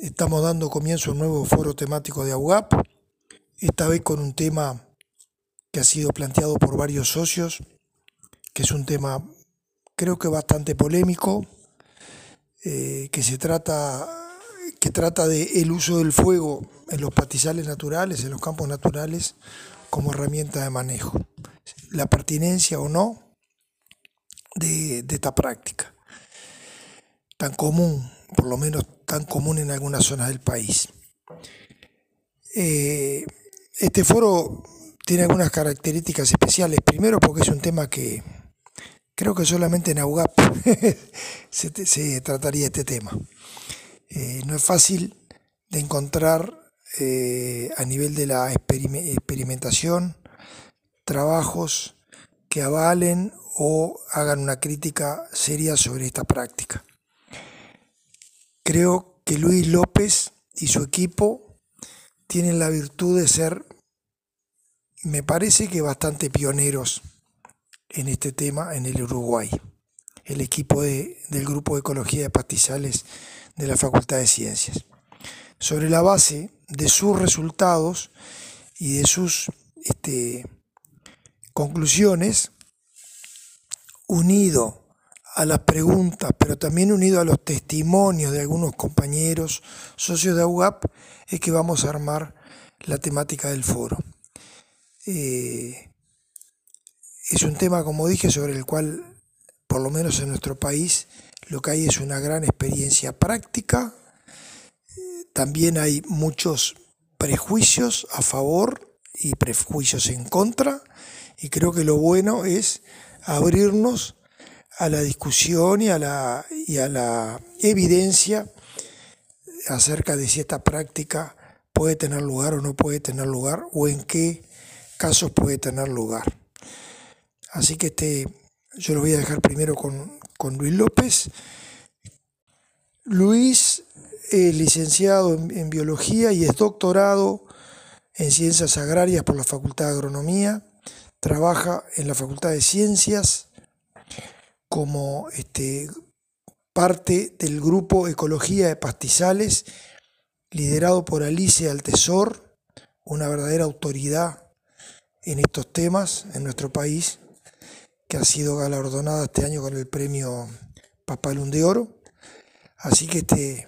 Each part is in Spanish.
estamos dando comienzo a un nuevo foro temático de AUGAP, esta vez con un tema que ha sido planteado por varios socios, que es un tema creo que bastante polémico, eh, que se trata que trata de el uso del fuego en los pastizales naturales, en los campos naturales, como herramienta de manejo. La pertinencia o no de, esta práctica, tan común, por lo menos tan común en algunas zonas del país. Eh, este foro tiene algunas características especiales. Primero porque es un tema que creo que solamente en AUGAP se, se, trataría este tema. Eh, no es fácil de encontrar eh, a nivel de la experimentación trabajos que avalen o hagan una crítica seria sobre esta práctica. Creo que Luis López y su equipo tienen la virtud de ser, me parece que bastante pioneros en este tema en el Uruguay. El equipo del Grupo de Ecología de Pastizales de la Facultad de Ciencias. Sobre la base de sus resultados y de sus este, conclusiones, unido a las preguntas, pero también unido a los testimonios de algunos compañeros, socios de AUGAP, es que vamos a armar la temática del foro. Eh, es un tema, como dije, sobre el cual, por lo menos en nuestro país, lo que hay es una gran experiencia práctica. También hay muchos prejuicios a favor y prejuicios en contra. Y creo que lo bueno es abrirnos a la discusión y a la, y a la evidencia acerca de si esta práctica puede tener lugar o no puede tener lugar o en qué casos puede tener lugar. Así que este, yo lo voy a dejar primero con, con Luis López. Luis es licenciado en, en biología y es doctorado en ciencias agrarias por la Facultad de Agronomía trabaja en la Facultad de Ciencias como este, parte del grupo Ecología de Pastizales, liderado por Alicia Altesor, una verdadera autoridad en estos temas en nuestro país, que ha sido galardonada este año con el premio Papalun de Oro. Así que este,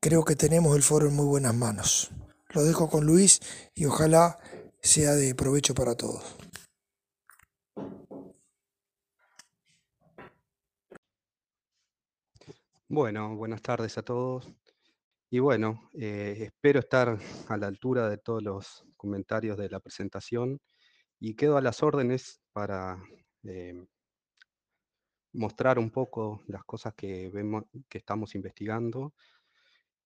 creo que tenemos el foro en muy buenas manos. Lo dejo con Luis y ojalá sea de provecho para todos. Bueno, buenas tardes a todos. Y bueno, eh, espero estar a la altura de todos los comentarios de la presentación y quedo a las órdenes para eh, mostrar un poco las cosas que vemos, que estamos investigando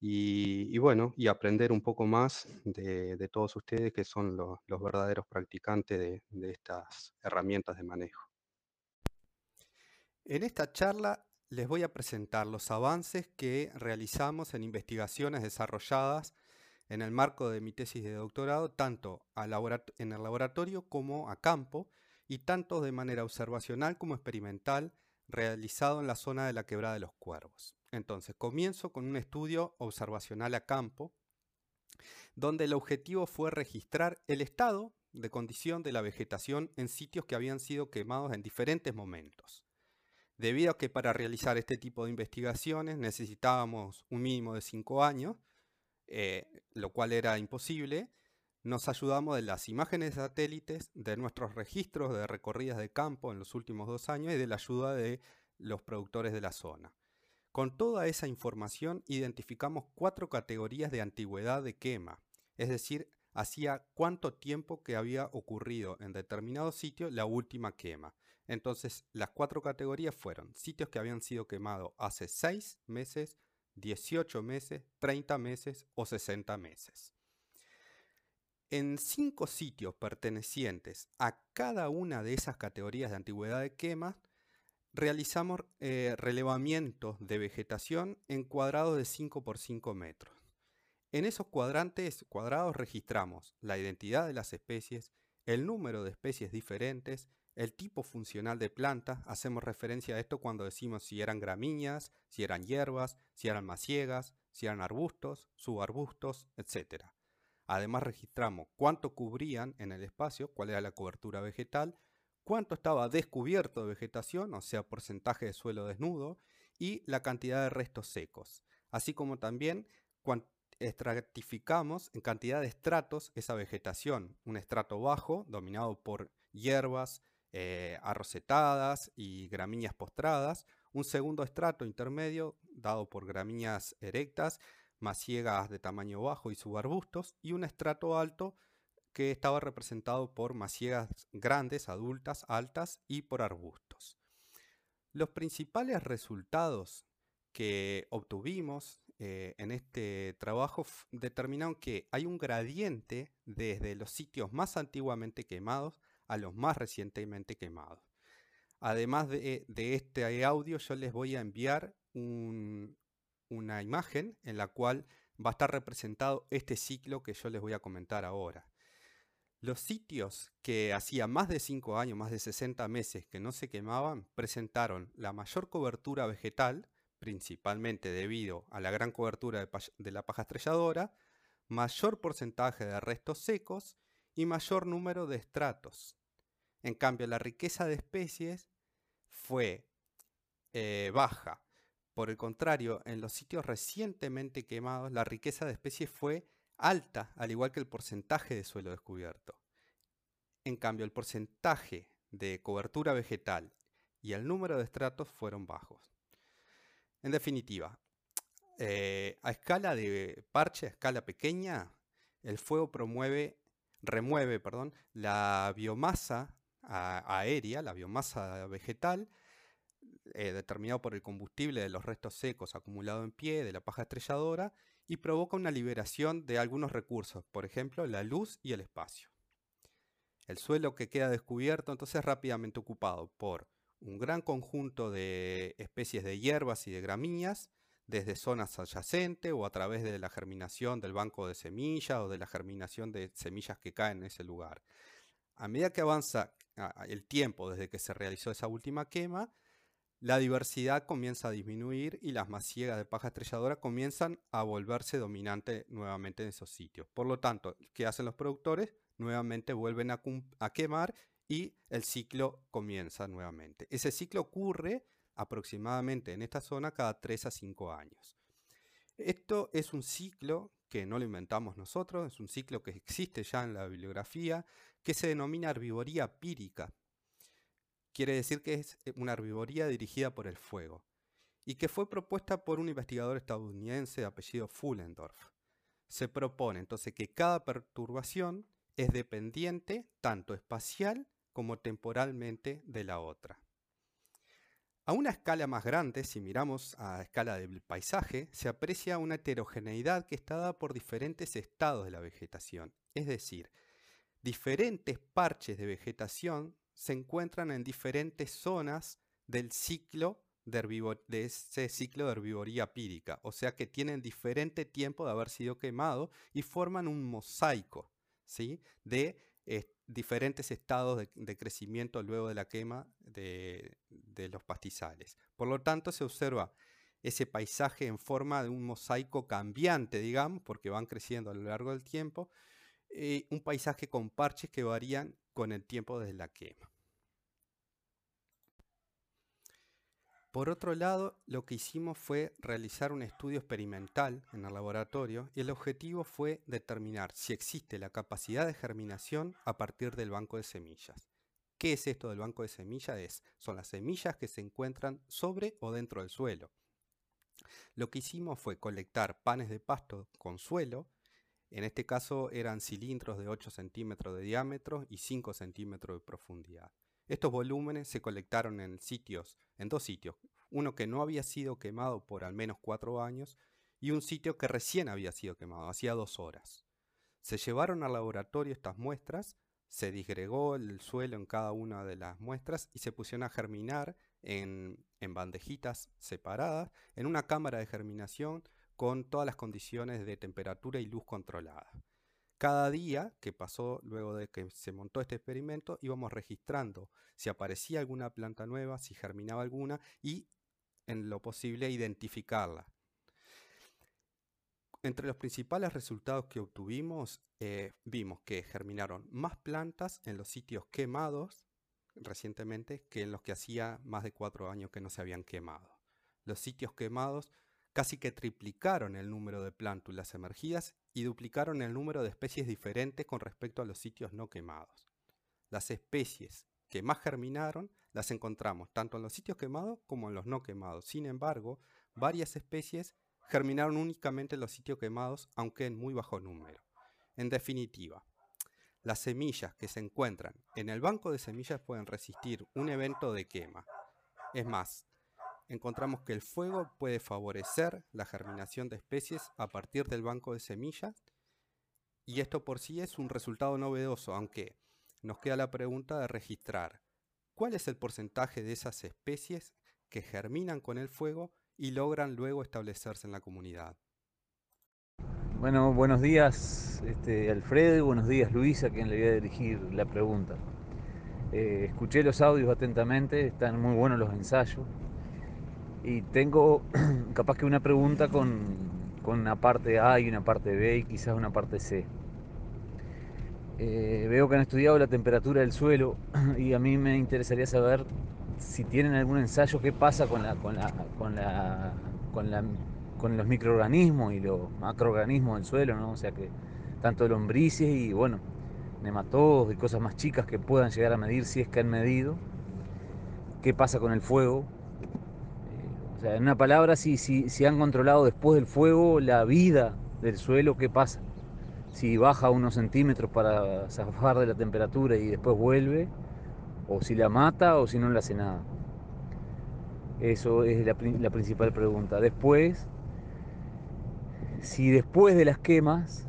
y, bueno, y aprender un poco más de, todos ustedes que son los, verdaderos practicantes de estas herramientas de manejo. En esta charla les voy a presentar los avances que realizamos en investigaciones desarrolladas en el marco de mi tesis de doctorado, tanto en el laboratorio como a campo, y tanto de manera observacional como experimental, realizado en la zona de la Quebrada de los Cuervos. Entonces, comienzo con un estudio observacional a campo, donde el objetivo fue registrar el estado de condición de la vegetación en sitios que habían sido quemados en diferentes momentos. Debido a que para realizar este tipo de investigaciones necesitábamos un mínimo de cinco años, eh, lo cual era imposible, nos ayudamos de las imágenes de satélites, de nuestros registros de recorridas de campo en los últimos dos años y de la ayuda de los productores de la zona. Con toda esa información identificamos cuatro categorías de antigüedad de quema, es decir, hacía cuánto tiempo que había ocurrido en determinado sitio la última quema. Entonces, las cuatro categorías fueron sitios que habían sido quemados hace 6 meses, 18 meses, 30 meses o 60 meses. En cinco sitios pertenecientes a cada una de esas categorías de antigüedad de quema, realizamos eh, relevamientos de vegetación en cuadrados de 5 por 5 metros. En esos cuadrantes cuadrados registramos la identidad de las especies, el número de especies diferentes, el tipo funcional de planta, hacemos referencia a esto cuando decimos si eran gramíneas, si eran hierbas, si eran maciegas, si eran arbustos, subarbustos, etc. Además registramos cuánto cubrían en el espacio, cuál era la cobertura vegetal, cuánto estaba descubierto de vegetación, o sea, porcentaje de suelo desnudo, y la cantidad de restos secos, así como también estratificamos en cantidad de estratos esa vegetación, un estrato bajo dominado por hierbas eh, arrocetadas y gramíneas postradas, un segundo estrato intermedio dado por gramíneas erectas, maciegas de tamaño bajo y subarbustos, y un estrato alto que estaba representado por maciegas grandes, adultas, altas y por arbustos. Los principales resultados que obtuvimos eh, en este trabajo determinaron que hay un gradiente desde los sitios más antiguamente quemados a los más recientemente quemados. Además de, este audio, yo les voy a enviar una imagen en la cual va a estar representado este ciclo que yo les voy a comentar ahora. Los sitios que hacía más de 5 años, más de 60 meses que no se quemaban, presentaron la mayor cobertura vegetal, principalmente debido a la gran cobertura de, la paja estrelladora, mayor porcentaje de restos secos y mayor número de estratos. En cambio, la riqueza de especies fue eh, baja. Por el contrario, en los sitios recientemente quemados, la riqueza de especies fue alta, al igual que el porcentaje de suelo descubierto. En cambio, el porcentaje de cobertura vegetal y el número de estratos fueron bajos. En definitiva, eh, a escala de parche, a escala pequeña, el fuego promueve, remueve perdón, la biomasa aérea, la biomasa vegetal, eh, determinado por el combustible de los restos secos acumulados en pie, de la paja estrelladora, y provoca una liberación de algunos recursos, por ejemplo, la luz y el espacio. El suelo que queda descubierto entonces es rápidamente ocupado por un gran conjunto de especies de hierbas y de gramíneas, desde zonas adyacentes o a través de la germinación del banco de semillas o de la germinación de semillas que caen en ese lugar. A medida que avanza el tiempo desde que se realizó esa última quema, la diversidad comienza a disminuir y las masiegas de paja estrelladora comienzan a volverse dominantes nuevamente en esos sitios. Por lo tanto, ¿qué hacen los productores? Nuevamente vuelven a quemar y el ciclo comienza nuevamente. Ese ciclo ocurre aproximadamente en esta zona cada 3 a 5 años. Esto es un ciclo que no lo inventamos nosotros, es un ciclo que existe ya en la bibliografía, que se denomina herbivoría pírica. Quiere decir que es eh, una herbivoría dirigida por el fuego y que fue propuesta por un investigador estadounidense de apellido Fullendorf. Se propone entonces que cada perturbación es dependiente tanto espacial como temporalmente de la otra. A una escala más grande, si miramos a escala del paisaje, se aprecia una heterogeneidad que está dada por diferentes estados de la vegetación, es decir, diferentes parches de vegetación se encuentran en diferentes zonas del ciclo de, de ese ciclo de herbivoría pírica, o sea que tienen diferente tiempo de haber sido quemados y forman un mosaico ¿sí? de diferentes estados de, crecimiento luego de la quema de, los pastizales. Por lo tanto, se observa ese paisaje en forma de un mosaico cambiante, digamos, porque van creciendo a lo largo del tiempo, eh, un paisaje con parches que varían con el tiempo desde la quema. Por otro lado, lo que hicimos fue realizar un estudio experimental en el laboratorio y el objetivo fue determinar si existe la capacidad de germinación a partir del banco de semillas. ¿Qué es esto del banco de semillas? Es, son las semillas que se encuentran sobre o dentro del suelo. Lo que hicimos fue colectar panes de pasto con suelo, en este caso eran cilindros de 8 centímetros de diámetro y 5 centímetros de profundidad. Estos volúmenes se colectaron en dos sitios, uno que no había sido quemado por al menos cuatro años y un sitio que recién había sido quemado, hacía dos horas. Se llevaron al laboratorio estas muestras, se disgregó el suelo en cada una de las muestras y se pusieron a germinar en, bandejitas separadas en una cámara de germinación con todas las condiciones de temperatura y luz controlada. Cada día que pasó luego de que se montó este experimento íbamos registrando si aparecía alguna planta nueva, si germinaba alguna y en lo posible identificarla. entre los principales resultados que obtuvimos, eh, vimos que germinaron más plantas en los sitios quemados recientemente que en los que hacía más de cuatro años que no se habían quemado. Los sitios quemados casi que triplicaron el número de plántulas emergidas y duplicaron el número de especies diferentes con respecto a los sitios no quemados. Las especies que más germinaron las encontramos tanto en los sitios quemados como en los no quemados. Sin embargo, varias especies germinaron únicamente en los sitios quemados, aunque en muy bajo número. En definitiva, las semillas que se encuentran en el banco de semillas pueden resistir un evento de quema. Es más, encontramos que el fuego puede favorecer la germinación de especies a partir del banco de semillas y esto por sí es un resultado novedoso, aunque nos queda la pregunta de registrar cuál es el porcentaje de esas especies que germinan con el fuego y logran luego establecerse en la comunidad. Bueno, buenos días este, Alfredo y buenos días Luisa, a quien le voy a dirigir la pregunta. Eh, escuché los audios atentamente, están muy buenos los ensayos y tengo capaz que una pregunta con, con una parte A y una parte B y quizás una parte C. Eh, veo que han estudiado la temperatura del suelo y a mí me interesaría saber si tienen algún ensayo qué pasa con la, con la, con la, con los microorganismos y los macroorganismos del suelo, ¿no? O sea que tanto lombrices y bueno, nematodos y cosas más chicas que puedan llegar a medir si es que han medido. ¿Qué pasa con el fuego? O sea, en una palabra, si, si, si han controlado después del fuego la vida del suelo, ¿qué pasa? si baja unos centímetros para zafar de la temperatura y después vuelve, o si la mata o si no le hace nada. Eso es la, la principal pregunta. Después, si después de las quemas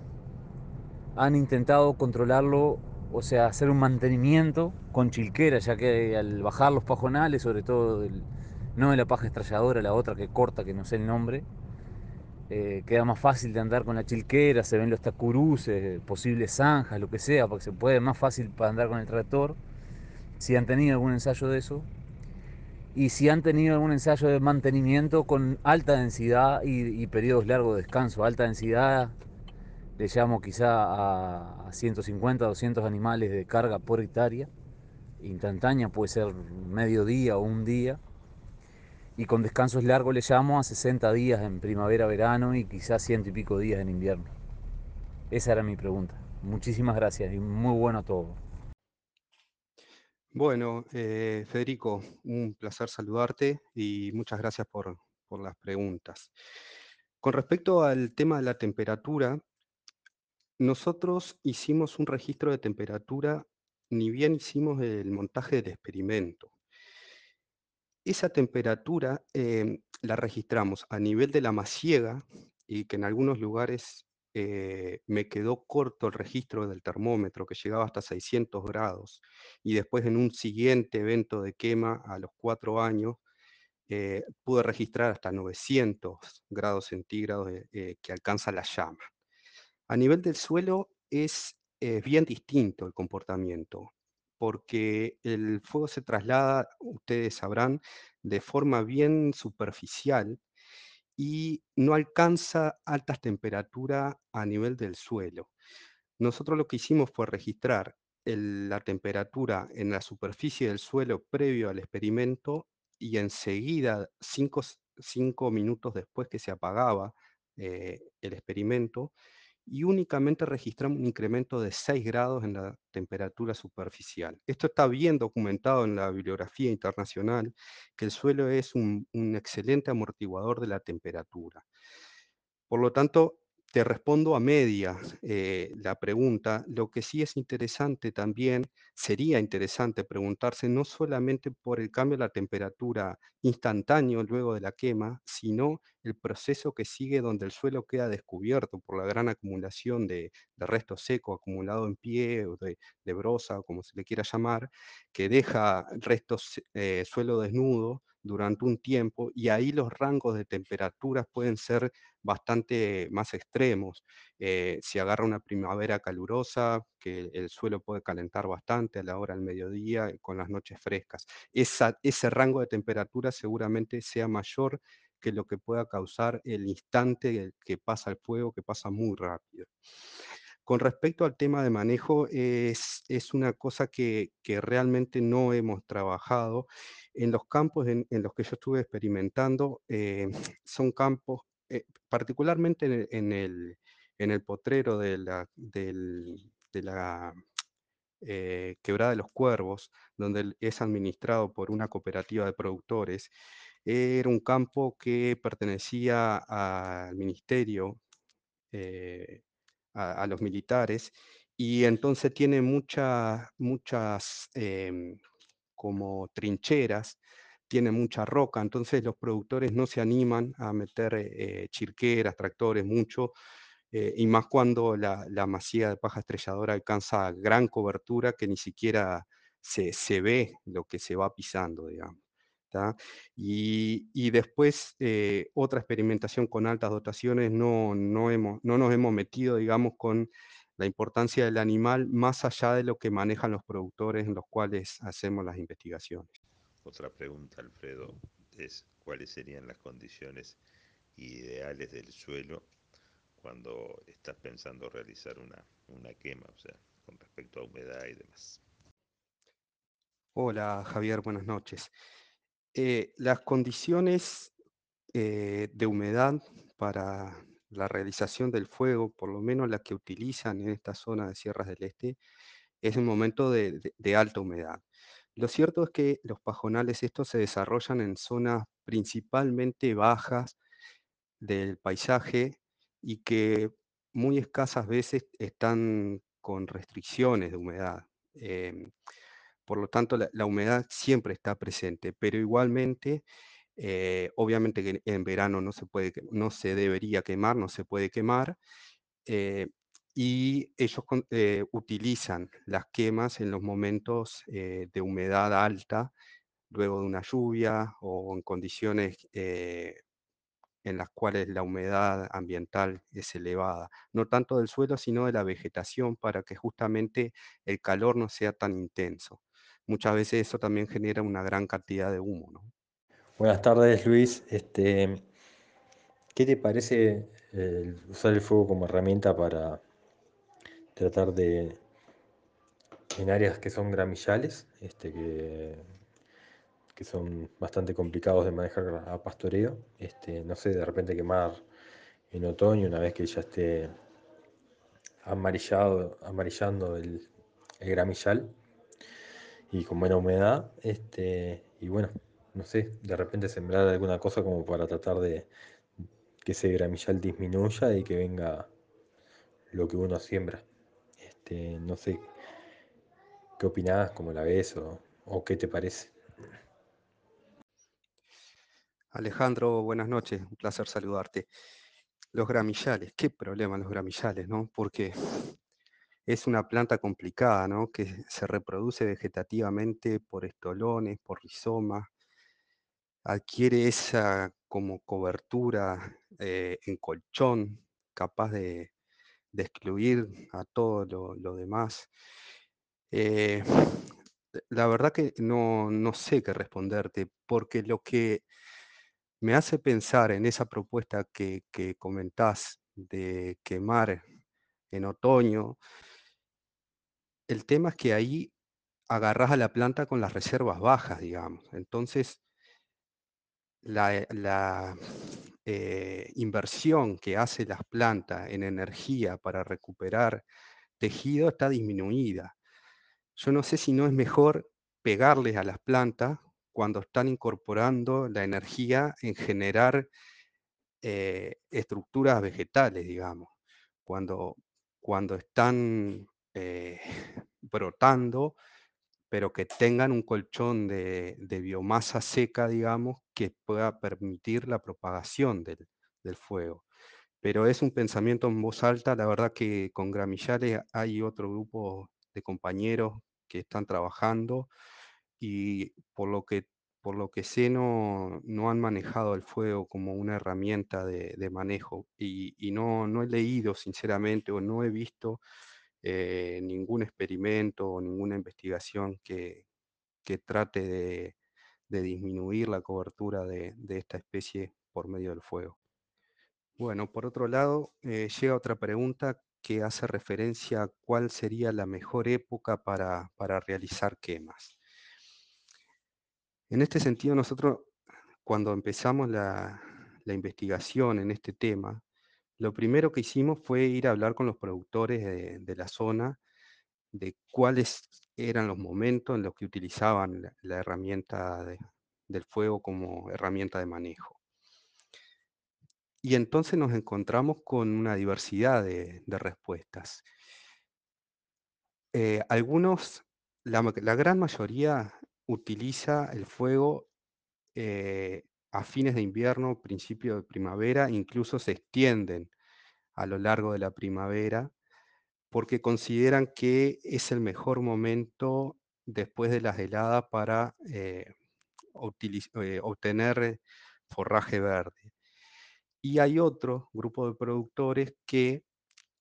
han intentado controlarlo, o sea, hacer un mantenimiento con chilquera, ya que al bajar los pajonales, sobre todo no de la paja estrelladora, la otra que corta, que no sé el nombre, eh, queda más fácil de andar con la chilquera, se ven los tacuruces, posibles zanjas, lo que sea, porque se puede más fácil para andar con el tractor. Si han tenido algún ensayo de eso. Y si han tenido algún ensayo de mantenimiento con alta densidad y, periodos largos de descanso. Alta densidad, le llamo quizá a, a 150, 200 animales de carga por hectárea. Instantánea puede ser medio día o un día y con descansos largos le llamo a 60 días en primavera, verano y quizás ciento y pico días en invierno. Esa era mi pregunta. Muchísimas gracias y muy bueno todo. Bueno, eh, Federico, un placer saludarte y muchas gracias por, por las preguntas. Con respecto al tema de la temperatura, nosotros hicimos un registro de temperatura, ni bien hicimos el montaje del experimento. Esa temperatura em, la registramos a nivel de la masiega y que en algunos lugares eh, me quedó corto el registro del termómetro que llegaba hasta 600 grados y después en un siguiente evento de quema a los cuatro años eh, pude registrar hasta 900 grados centígrados eh, que alcanza la llama. A nivel del suelo es bien distinto el comportamiento porque el fuego se traslada, ustedes sabrán, de forma bien superficial y no alcanza altas temperaturas a nivel del suelo. Nosotros lo que hicimos fue registrar la temperatura en la superficie del suelo previo al experimento y enseguida, cinco, minutos después que se apagaba eh, el experimento, y únicamente registramos un incremento de 6 grados en la temperatura superficial. Esto está bien documentado en la bibliografía internacional, que el suelo es un, un excelente amortiguador de la temperatura. Por lo tanto, te respondo a media eh, la pregunta. Lo que sí es interesante también, sería interesante preguntarse no solamente por el cambio de la temperatura instantáneo luego de la quema, sino el proceso que sigue donde el suelo queda descubierto por la gran acumulación de, restos secos acumulado en pie o de, brosa, o como se le quiera llamar, que deja restos eh, suelo desnudo durante un tiempo y ahí los rangos de temperaturas pueden ser bastante más extremos. Eh, si agarra una primavera calurosa, que el suelo puede calentar bastante a la hora del mediodía con las noches frescas. ese rango de temperatura seguramente sea mayor que lo que pueda causar el instante que pasa el fuego, que pasa muy rápido. Con respecto al tema de manejo, es, es una cosa que, que, realmente no hemos trabajado. En los campos en, los que yo estuve experimentando, eh, son campos, eh, particularmente en el, en el, potrero de la, de la eh, Quebrada de los Cuervos, donde es administrado por una cooperativa de productores, era un campo que pertenecía al ministerio a, los militares, y entonces tiene muchas, muchas em, como trincheras, tiene mucha roca, entonces los productores no se animan a meter eh, chirqueras, tractores, mucho, eh, y más cuando la, la, masía de paja estrelladora alcanza gran cobertura que ni siquiera se, se ve lo que se va pisando, digamos. Y, después eh, otra experimentación con altas dotaciones, no, no, hemos, no nos hemos metido, digamos, con la importancia del animal más allá de lo que manejan los productores en los cuales hacemos las investigaciones. Otra pregunta, Alfredo, es cuáles serían las condiciones ideales del suelo cuando estás pensando realizar una, una quema, o sea, con respecto a humedad y demás. Hola Javier, buenas noches. Eh, las condiciones eh, de humedad para la realización del fuego, por lo menos las que utilizan en esta zona de Sierras del Este, es un momento de, alta humedad. Lo cierto es que los pajonales estos se desarrollan en zonas principalmente bajas del paisaje y que muy escasas veces están con restricciones de humedad. Em, por lo tanto, la, humedad siempre está presente, pero igualmente, eh, obviamente que en verano no se, puede, no se debería quemar, no se puede quemar, eh, y ellos eh, utilizan las quemas en los momentos de humedad alta, luego de una lluvia o en condiciones en las cuales la humedad ambiental es elevada, no tanto del suelo, sino de la vegetación, para que justamente el calor no sea tan intenso muchas veces eso también genera una gran cantidad de humo. Buenas tardes, Luis. Este, ¿Qué te parece usar el fuego como herramienta para tratar de, en áreas que son gramillales, este, que, que son bastante complicados de manejar a pastoreo, este, no sé, de repente quemar en otoño, una vez que ya esté amarillado, amarillando el, el gramillal, y con buena humedad. Este, y bueno, no sé, de repente sembrar alguna cosa como para tratar de que ese gramillal disminuya y que venga lo que uno siembra. Este, no sé, ¿qué opinás? ¿Cómo la ves? O, qué te parece? Alejandro, buenas noches, un placer saludarte. Los gramillales, qué problema los gramillales, ¿no? Porque es una planta complicada, ¿no? Que se reproduce vegetativamente por estolones, por rizomas, adquiere esa como cobertura eh, en colchón, capaz de, excluir a todo lo, demás. Eh, la verdad que no, sé qué responderte, porque lo que me hace pensar en esa propuesta que, que comentás de quemar en otoño, el tema es que ahí agarras a la planta con las reservas bajas, digamos. Entonces, la, eh, eh, inversión que hace las plantas en energía para recuperar tejido está disminuida. Yo no sé si no es mejor pegarles a las plantas cuando están incorporando la energía en generar eh, estructuras vegetales, digamos. Cuando, cuando están eh, brotando, pero que tengan un colchón de, biomasa seca, digamos, que pueda permitir la propagación del, fuego. Pero es un pensamiento en voz alta, la verdad que con Gramillares hay otro grupo de compañeros que están trabajando y por lo que, por lo que sé no, no han manejado el fuego como una herramienta de, manejo y, y no, no he leído sinceramente o no he visto eh, ningún experimento o ninguna investigación que, trate de, disminuir la cobertura de, esta especie por medio del fuego. Bueno, por otro lado, eh, llega otra pregunta que hace referencia a cuál sería la mejor época para, para realizar quemas. En este sentido, nosotros cuando empezamos la, la investigación en este tema, lo primero que hicimos fue ir a hablar con los productores de, la zona de cuáles eran los momentos en los que utilizaban la, herramienta de, del fuego como herramienta de manejo. Y entonces nos encontramos con una diversidad de, respuestas. Eh, algunos, la, la, gran mayoría utiliza el fuego eh, a fines de invierno, principio de primavera, incluso se extienden a lo largo de la primavera, porque consideran que es el mejor momento después de las heladas para eh, eh, obtener forraje verde. Y hay otro grupo de productores que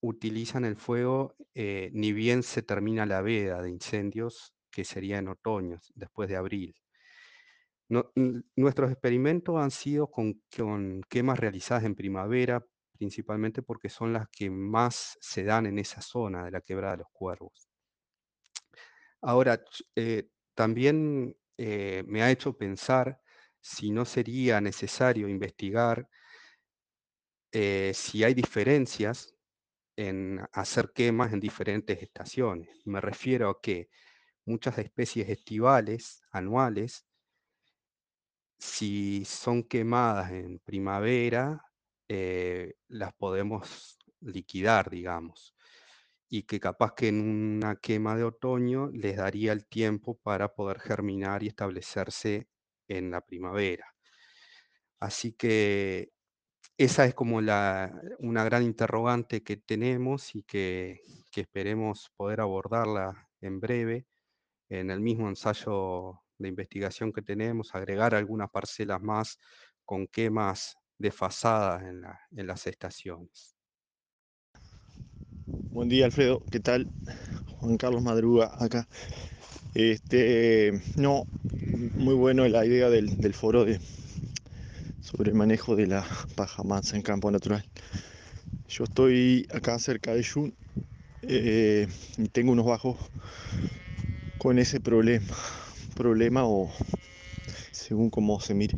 utilizan el fuego eh, ni bien se termina la veda de incendios, que sería en otoño, después de abril. Nuestros experimentos han sido con, con, quemas realizadas en primavera, principalmente porque son las que más se dan en esa zona de la quebrada de los cuervos. Ahora, eh, también eh, me ha hecho pensar si no sería necesario investigar eh, si hay diferencias en hacer quemas en diferentes estaciones. Me refiero a que muchas especies estivales, anuales, si son quemadas en primavera, eh, las podemos liquidar, digamos, y que capaz que en una quema de otoño les daría el tiempo para poder germinar y establecerse en la primavera. Así que esa es como la, una gran interrogante que tenemos y que, que esperemos poder abordarla en breve en el mismo ensayo de investigación que tenemos, agregar algunas parcelas más con quemas desfasadas en, en las estaciones. Buen día, Alfredo. ¿Qué tal? Juan Carlos Madruga acá. Este, no, muy bueno la idea del, del foro de, sobre el manejo de la paja mansa en campo natural. Yo estoy acá cerca de Yun eh, y tengo unos bajos con ese problema. Problema o según cómo se mire.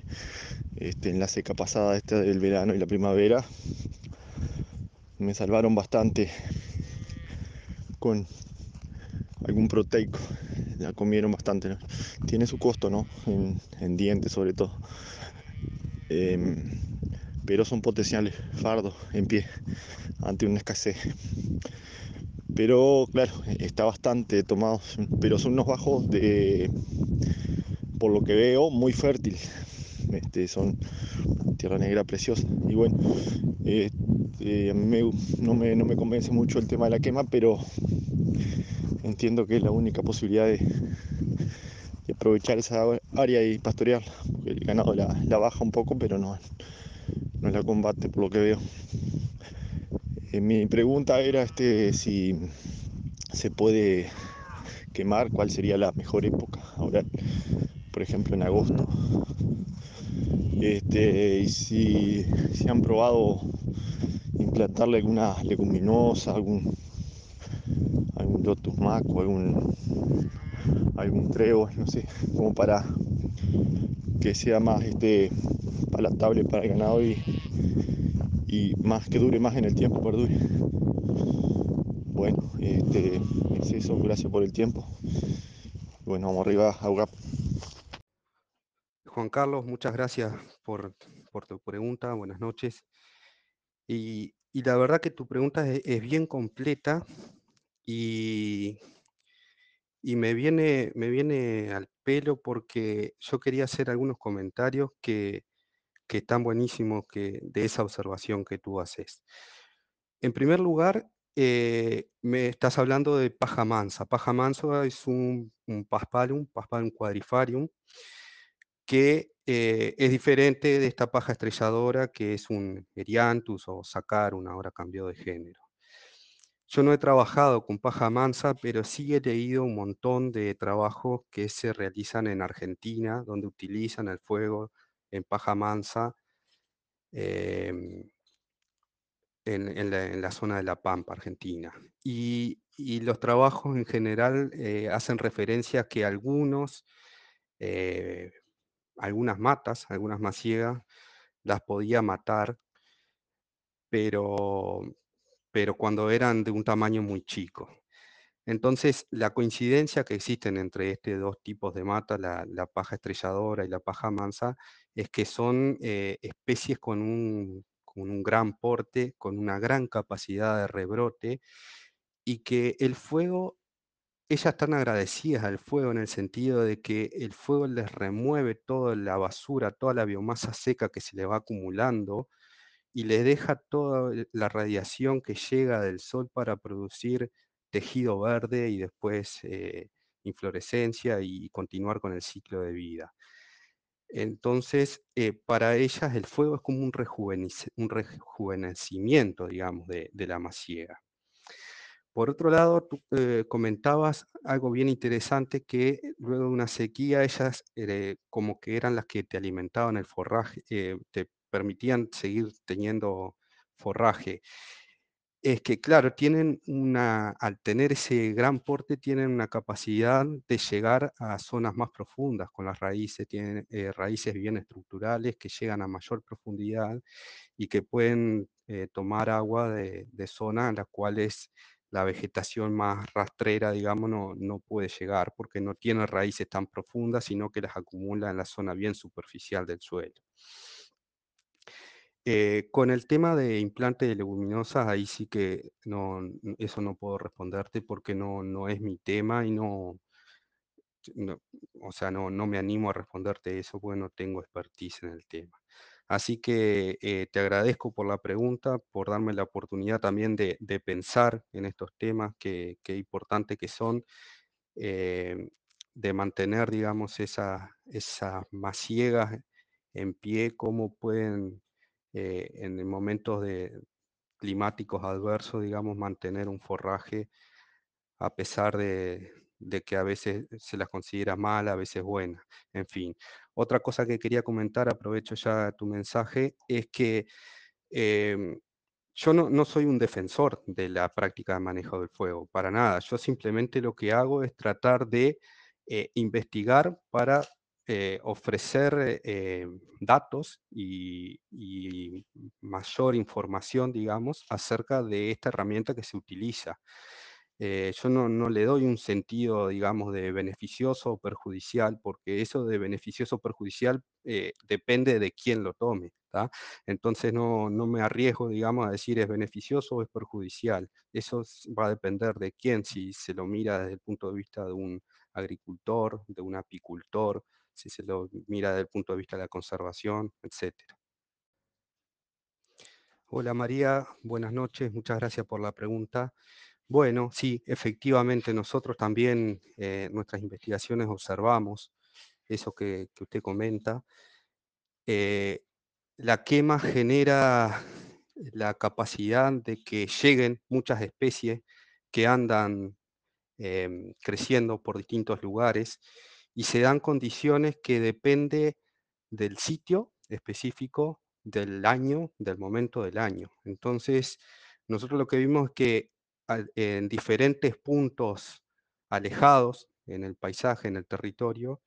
Este, en la seca pasada esta del verano y la primavera me salvaron bastante con algún proteico. La comieron bastante tiene su costo no en, en dientes sobre todo. Eh, pero son potenciales fardos en pie ante una escasez. Pero claro está bastante tomado pero son unos bajos de por lo que veo muy fértil. Este, son tierra negra preciosa. Y bueno eh, eh, me, no, me, no me convence mucho el tema de la quema pero entiendo que es la única posibilidad de, aprovechar esa área y pastorearla porque el ganado la, baja un poco pero no, no la combate por lo que veo. Eh, mi pregunta era este si se puede quemar cuál sería la mejor época por ejemplo en agosto este, y si, si, han probado implantarle alguna leguminosa, algún, algún lotus maco, algún, algún trébol, no sé, como para que sea más este, palatable para el ganado y, y más que dure más en el tiempo, perdure. Bueno, este, es gracias por el tiempo. Bueno, vamos arriba a. Juan Carlos, muchas gracias por, tu pregunta, buenas noches. Y, la verdad que tu pregunta es, bien completa y, y, me, viene, me viene al pelo porque yo quería hacer algunos comentarios que, que están buenísimos que, de esa observación que tú haces. En primer lugar, eh, me estás hablando de paja mansa. Paja mansa es un, un paspalum, paspalum quadrifarium, que eh, es diferente de esta paja estrelladora que es un Erianthus o Sacarum, ahora cambió de género. Yo no he trabajado con paja mansa, pero sí he leído un montón de trabajos que se realizan en Argentina, donde utilizan el fuego en paja mansa em, en, la, zona de La Pampa, Argentina. Y, los trabajos en general eh, hacen referencia a que algunos, eh, algunas matas, algunas maciegas, las podía matar, pero, pero cuando eran de un tamaño muy chico. Entonces, la coincidencia que existen entre estos dos tipos de mata, la, paja estrelladora y la paja mansa, es que son eh, especies con un, con un gran porte, con una gran capacidad de rebrote, y que el fuego, ellas están agradecidas al fuego en el sentido de que el fuego les remueve toda la basura, toda la biomasa seca que se le va acumulando, y le deja toda la radiación que llega del sol para producir tejido verde y después eh, inflorescencia y continuar con el ciclo de vida. Entonces, eh, para ellas el fuego es como un, rejuvenecimiento, digamos, de, la masiega. Por otro lado, tú eh, comentabas algo bien interesante que luego de una sequía ellas como que eran las que te alimentaban el forraje, te permitían seguir teniendo forraje. Es que, claro, tienen una, al tener ese gran porte, tienen una capacidad de llegar a zonas más profundas con las raíces, tienen eh, raíces bien estructurales que llegan a mayor profundidad y que pueden eh, tomar agua de, zonas en las cuales la vegetación más rastrera, digamos, no, no puede llegar porque no tiene raíces tan profundas, sino que las acumula en la zona bien superficial del suelo. Eh, con el tema de implante de leguminosas, ahí sí que no, eso no puedo responderte porque no, no es mi tema y no, o sea, no, no me animo a responderte eso porque no tengo expertise en el tema. Así que eh, te agradezco por la pregunta, por darme la oportunidad también de, pensar en estos temas, que, que importante que son, eh, de mantener, digamos, esas esa masiegas en pie, cómo pueden eh, en momentos de climáticos adversos, digamos, mantener un forraje a pesar de, que a veces se las considera mala, a veces buena, en fin. Otra cosa que quería comentar, aprovecho ya tu mensaje, es que em, yo no, soy un defensor de la práctica de manejo del fuego, para nada. Yo simplemente lo que hago es tratar de eh, investigar para eh, ofrecer eh, datos y, mayor información, digamos, acerca de esta herramienta que se utiliza. Eh, yo no, le doy un sentido, digamos, de beneficioso o perjudicial, porque eso de beneficioso o perjudicial depende de quién lo tome. Entonces no, no, me arriesgo, digamos, a decir es beneficioso o es perjudicial. Eso va a depender de quién, si se lo mira desde el punto de vista de un agricultor, de un apicultor, si se lo mira desde el punto de vista de la conservación, etc. Hola María, buenas noches, muchas gracias por la pregunta. Bueno, sí, efectivamente nosotros también eh, nuestras investigaciones observamos eso que, usted comenta. Eh, la quema genera la capacidad de que lleguen muchas especies que andan em, creciendo por distintos lugares y se dan condiciones que depende del sitio específico, del año, del momento del año. Entonces, nosotros lo que vimos es que en diferentes puntos alejados en el paisaje, en el territorio,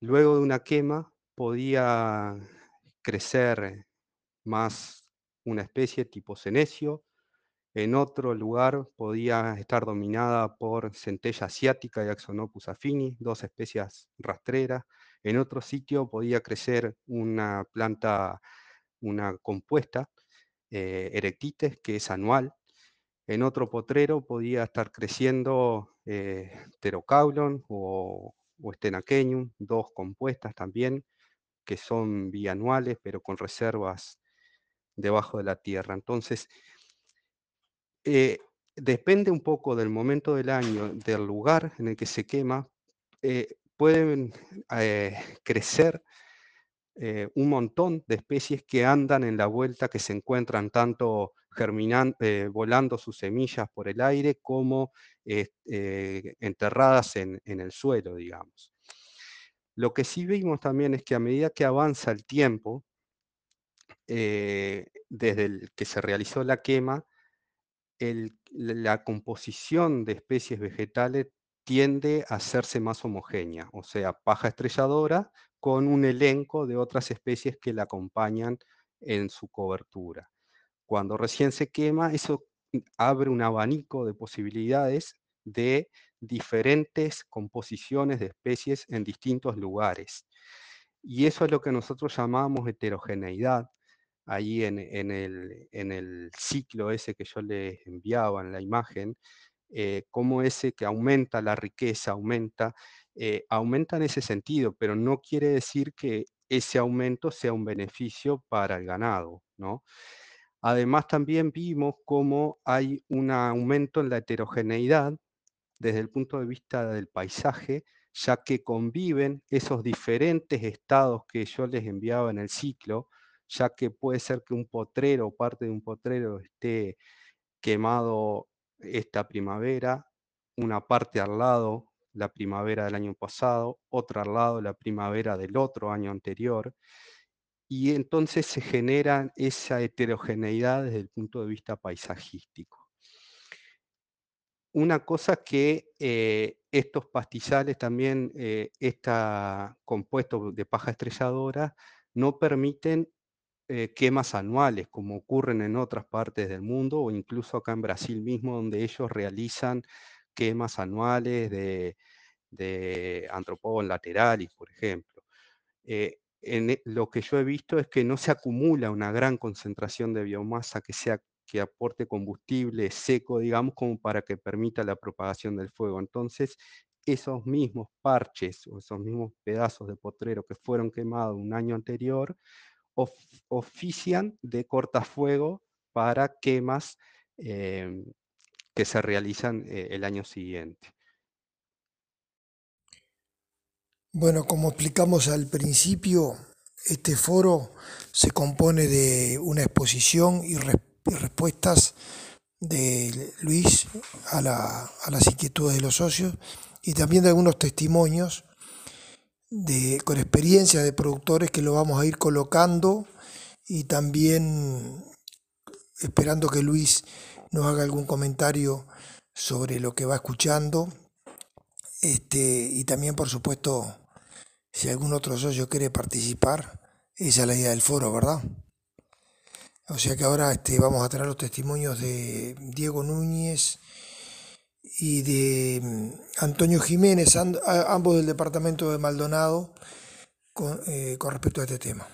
luego de una quema podía crecer más una especie tipo senecio, en otro lugar podía estar dominada por centella asiática y Axonopus affini, dos especies rastreras. En otro sitio podía crecer una planta, una compuesta, eh, erectites, que es anual. En otro potrero podía estar creciendo eh, Pterocaulon o, o dos compuestas también, que son bianuales, pero con reservas debajo de la tierra. Entonces, eh, depende un poco del momento del año, del lugar en el que se quema, eh, pueden eh, crecer un montón de especies que andan en la vuelta, que se encuentran tanto germinando, volando sus semillas por el aire como enterradas en, el suelo, digamos. Lo que sí vimos también es que a medida que avanza el tiempo, eh, desde el que se realizó la quema, la composición de especies vegetales tiende a hacerse más homogénea, o sea, paja estrelladora con un elenco de otras especies que la acompañan en su cobertura. Cuando recién se quema, eso abre un abanico de posibilidades de diferentes composiciones de especies en distintos lugares. Y eso es lo que nosotros llamamos heterogeneidad, ahí en, el, ciclo ese que yo les enviaba en la imagen, eh, como ese que aumenta la riqueza, aumenta, eh, aumenta en ese sentido, pero no quiere decir que ese aumento sea un beneficio para el ganado, ¿no? Además, también vimos cómo hay un aumento en la heterogeneidad desde el punto de vista del paisaje, ya que conviven esos diferentes estados que yo les enviaba en el ciclo, ya que puede ser que un potrero o parte de un potrero esté quemado esta primavera, una parte al lado la primavera del año pasado, otra al lado la primavera del otro año anterior, y entonces se genera esa heterogeneidad desde el punto de vista paisajístico. Una cosa que eh, estos pastizales también, eh, compuesto de paja estrelladora, no permiten eh, quemas anuales, como ocurren en otras partes del mundo o incluso acá en Brasil mismo, donde ellos realizan quemas anuales de, de laterales, por ejemplo. Eh, en e, lo que yo he visto es que no se acumula una gran concentración de biomasa que, sea, que aporte combustible seco, digamos, como para que permita la propagación del fuego. Entonces, esos mismos parches o esos mismos pedazos de potrero que fueron quemados un año anterior, ofician de cortafuego para quemas em, que se realizan eh, el año siguiente. Bueno, como explicamos al principio, este foro se compone de una exposición y, respuestas de Luis a, a, las inquietudes de los socios y también de algunos testimonios de, con experiencia de productores que lo vamos a ir colocando y también esperando que Luis nos haga algún comentario sobre lo que va escuchando. Este, y también, por supuesto, si algún otro socio quiere participar, esa es la idea del foro, ¿verdad? O sea que ahora este, vamos a tener los testimonios de Diego Núñez, y de mm, Antonio Jiménez, ambos del departamento de Maldonado, eh, con, respecto a este tema.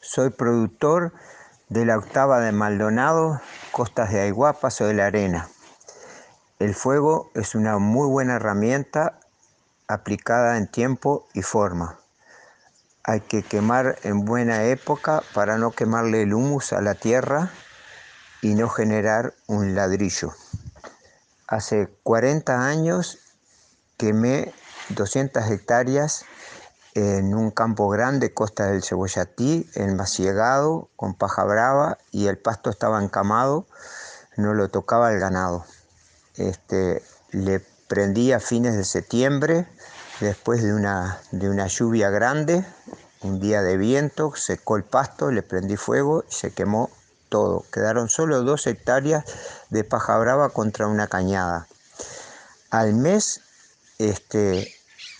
Soy productor de la octava de Maldonado, Costas de Aiguá, Paso de la Arena. El fuego es una muy buena herramienta aplicada en tiempo y forma. Hay que quemar en buena época para no quemarle el humus a la tierra y no generar un ladrillo. Hace 40 años quemé 200 hectáreas en un campo grande, costa del Cebollatí, en Maciegado, con paja brava, y el pasto estaba encamado, no lo tocaba el ganado. Este, le prendí a fines de septiembre, después de una, de una lluvia grande, un día de viento, secó el pasto, le prendí fuego y se quemó todo. Quedaron solo dos hectáreas de paja brava contra una cañada. Al mes, este,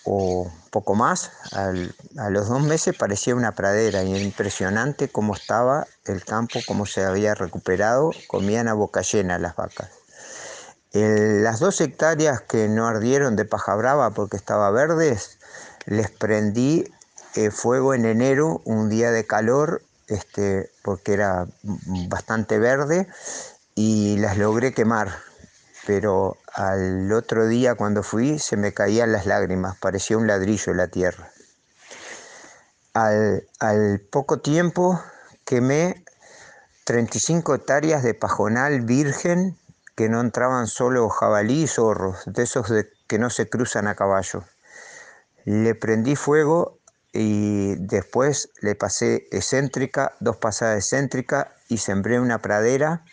o poco más, a los dos meses parecía una pradera y impresionante cómo estaba el campo, cómo se había recuperado, comían a boca llena las vacas. Las dos hectáreas que no ardieron de paja brava porque estaba verdes, les prendí eh, fuego en enero, un día de calor, este, porque era bastante verde y las logré quemar. Pero al otro día cuando fui se me caían las lágrimas, parecía un ladrillo la tierra. Al, al poco tiempo quemé 35 hectáreas de pajonal virgen que no entraban solo jabalí y zorros, de esos que no se cruzan a caballo. Le prendí fuego y después le pasé excéntrica, dos pasadas excéntricas y sembré una pradera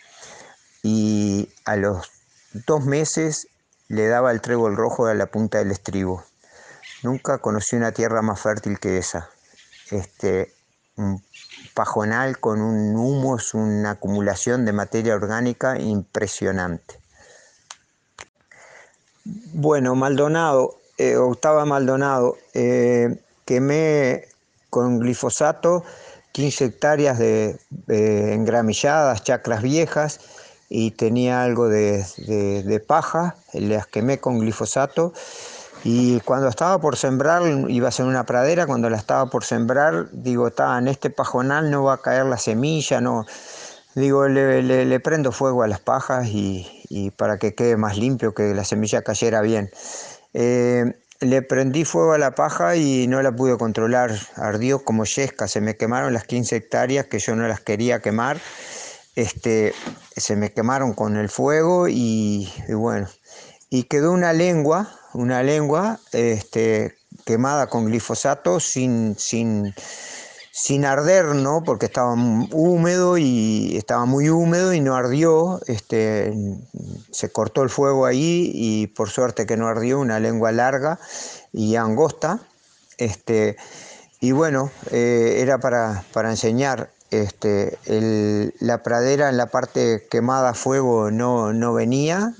y a los dos meses le daba el trébol rojo a la punta del estribo. Nunca conocí una tierra más fértil que esa. Este, un pajonal con un humus, una acumulación de materia orgánica impresionante. Bueno, Maldonado, eh, Octava Maldonado, eh, quemé con glifosato 15 hectáreas de engramilladas, chacras viejas, y tenía algo de, de, paja, las quemé con glifosato y cuando estaba por sembrar, iba a ser una pradera, cuando la estaba por sembrar, digo, está, en este pajonal no va a caer la semilla, no. Digo, le, prendo fuego a las pajas y, y, para que quede más limpio, que la semilla cayera bien. Eh, le prendí fuego a la paja y no la pude controlar, ardió como yesca, se me quemaron las 15 hectáreas que yo no las quería quemar este, se me quemaron con el fuego y, bueno, y quedó una lengua, una lengua este, quemada con glifosato sin, sin, sin arder, ¿no? Porque estaba húmedo y estaba muy húmedo y no ardió, este, se cortó el fuego ahí y por suerte que no ardió, una lengua larga y angosta, este, y bueno, eh, era para, para enseñar este, la pradera en la parte quemada a fuego no, no venía,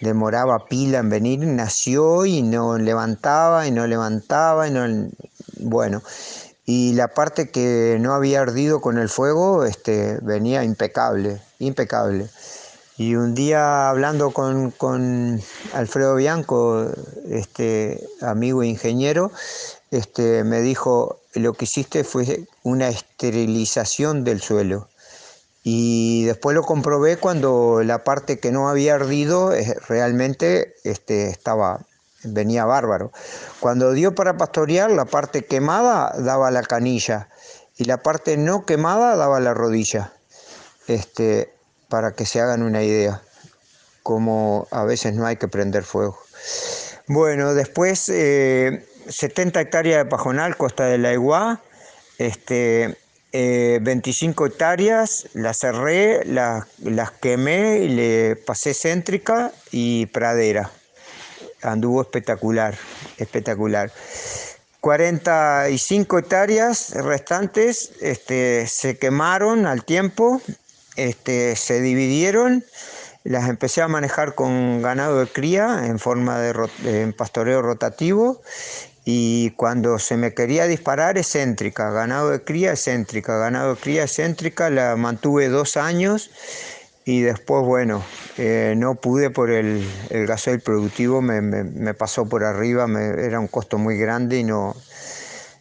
demoraba pila en venir, nació y no levantaba y no levantaba y no, bueno, y la parte que no había ardido con el fuego este, venía impecable, impecable. Y un día hablando con, con Alfredo Bianco, este, amigo ingeniero, este, me dijo, lo que hiciste fue una esterilización del suelo. Y después lo comprobé cuando la parte que no había ardido realmente este, estaba, venía bárbaro. Cuando dio para pastorear, la parte quemada daba la canilla y la parte no quemada daba la rodilla. Este, para que se hagan una idea, como a veces no hay que prender fuego. Bueno, después eh, 70 hectáreas de pajonal, Costa de la Iguá, este, 25 eh, hectáreas, las cerré, las, las quemé y le pasé céntrica y pradera. Anduvo espectacular, espectacular. 45 hectáreas restantes este, se quemaron al tiempo, este, se dividieron, las empecé a manejar con ganado de cría en forma de en pastoreo rotativo y cuando se me quería disparar excéntrica, ganado de cría excéntrica, ganado de cría excéntrica, la mantuve dos años y después, bueno, eh, no pude por el, el gasoil productivo, me, me, pasó por arriba, era un costo muy grande y no,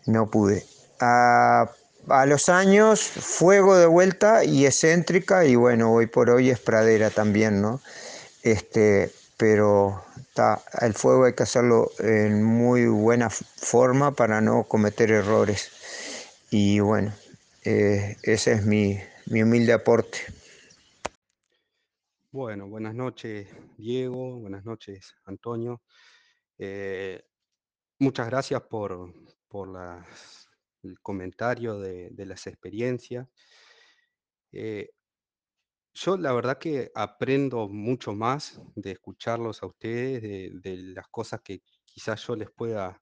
no pude. A, a, los años, fuego de vuelta y excéntrica y bueno, hoy por hoy es pradera también, ¿no? Este, pero el fuego hay que hacerlo en muy buena forma para no cometer errores. Y bueno, eh, ese es mi, humilde aporte. Bueno, buenas noches Diego, buenas noches Antonio. Eh, muchas gracias por, el comentario de, las experiencias. Eh, yo la verdad que aprendo mucho más de escucharlos a ustedes, de, las cosas que quizás yo les pueda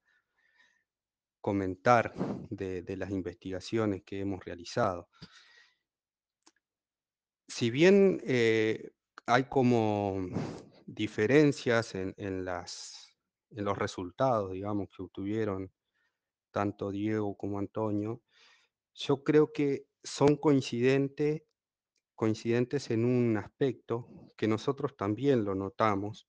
comentar de, las investigaciones que hemos realizado. Si bien eh, hay como diferencias en, en los resultados, digamos, que obtuvieron tanto Diego como Antonio, yo creo que son coincidentes coincidentes en un aspecto que nosotros también lo notamos,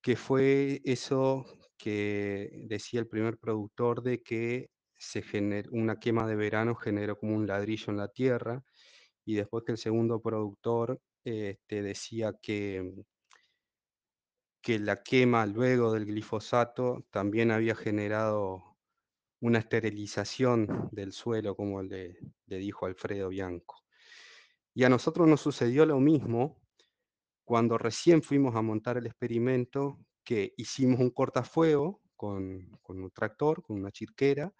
que fue eso que decía el primer productor de que se una quema de verano generó como un ladrillo en la tierra, y después que el segundo productor este, decía que, que la quema luego del glifosato también había generado una esterilización del suelo, como le dijo Alfredo Bianco. Y a nosotros nos sucedió lo mismo cuando recién fuimos a montar el experimento, que hicimos un cortafuego con, un tractor, con una chirquera,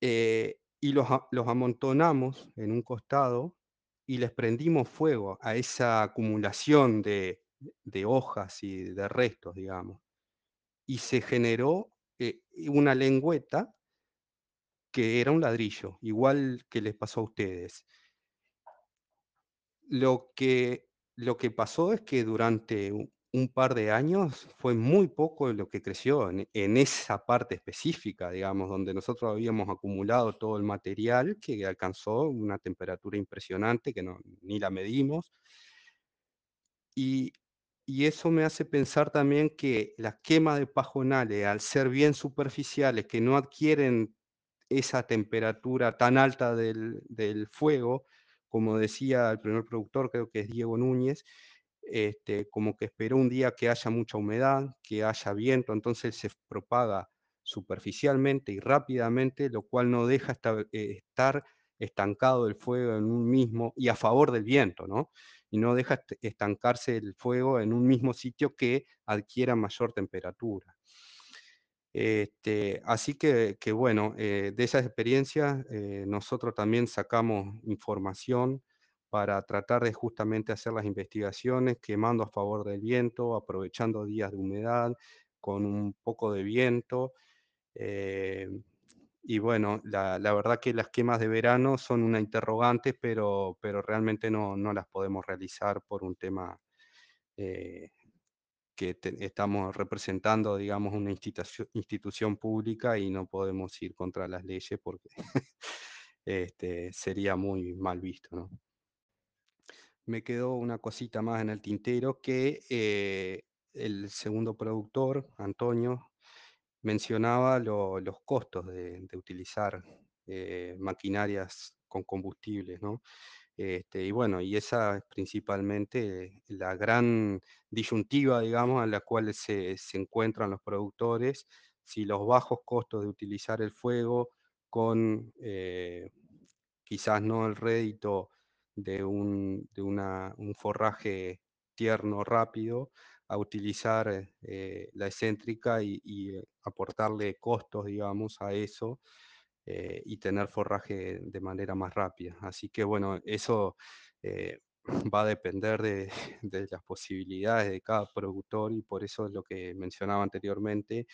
eh, y los, amontonamos en un costado y les prendimos fuego a esa acumulación de, hojas y de restos, digamos. Y se generó eh, una lengüeta que era un ladrillo, igual que les pasó a ustedes. Lo que, lo que pasó es que durante un par de años fue muy poco lo que creció en, en, esa parte específica, digamos, donde nosotros habíamos acumulado todo el material que alcanzó una temperatura impresionante que no, ni la medimos. Y, y eso me hace pensar también que las quemas de pajonales, al ser bien superficiales, que no adquieren esa temperatura tan alta del, del fuego, como decía el primer productor, creo que es Diego Núñez, este, como que esperó un día que haya mucha humedad, que haya viento, entonces se propaga superficialmente y rápidamente, lo cual no deja eh, estar, estancado el fuego en un mismo, y a favor del viento, ¿no? Y no deja estancarse el fuego en un mismo sitio que adquiera mayor temperatura. Este, así que, bueno, eh, de esas experiencias eh, nosotros también sacamos información para tratar de justamente hacer las investigaciones quemando a favor del viento, aprovechando días de humedad, con un poco de viento. Eh, y bueno, la, verdad que las quemas de verano son una interrogante, pero, realmente no, las podemos realizar por un tema que estamos representando, digamos, una institución, institución pública y no podemos ir contra las leyes porque este, sería muy mal visto, ¿no? me quedó una cosita más en el tintero que eh, el segundo productor, Antonio, mencionaba lo, los costos de, de utilizar eh, maquinarias con combustibles, ¿no? Este, y bueno, y esa es principalmente la gran disyuntiva, digamos, en la cual se, se encuentran los productores, si los bajos costos de utilizar el fuego con eh, quizás no el rédito de un, de una, un forraje tierno, rápido, a utilizar eh, la excéntrica y, y, aportarle costos, digamos, a eso eh, y tener forraje de manera más rápida. Así que bueno, eso eh, va a depender de, de, las posibilidades de cada productor y por eso es lo que mencionaba anteriormente,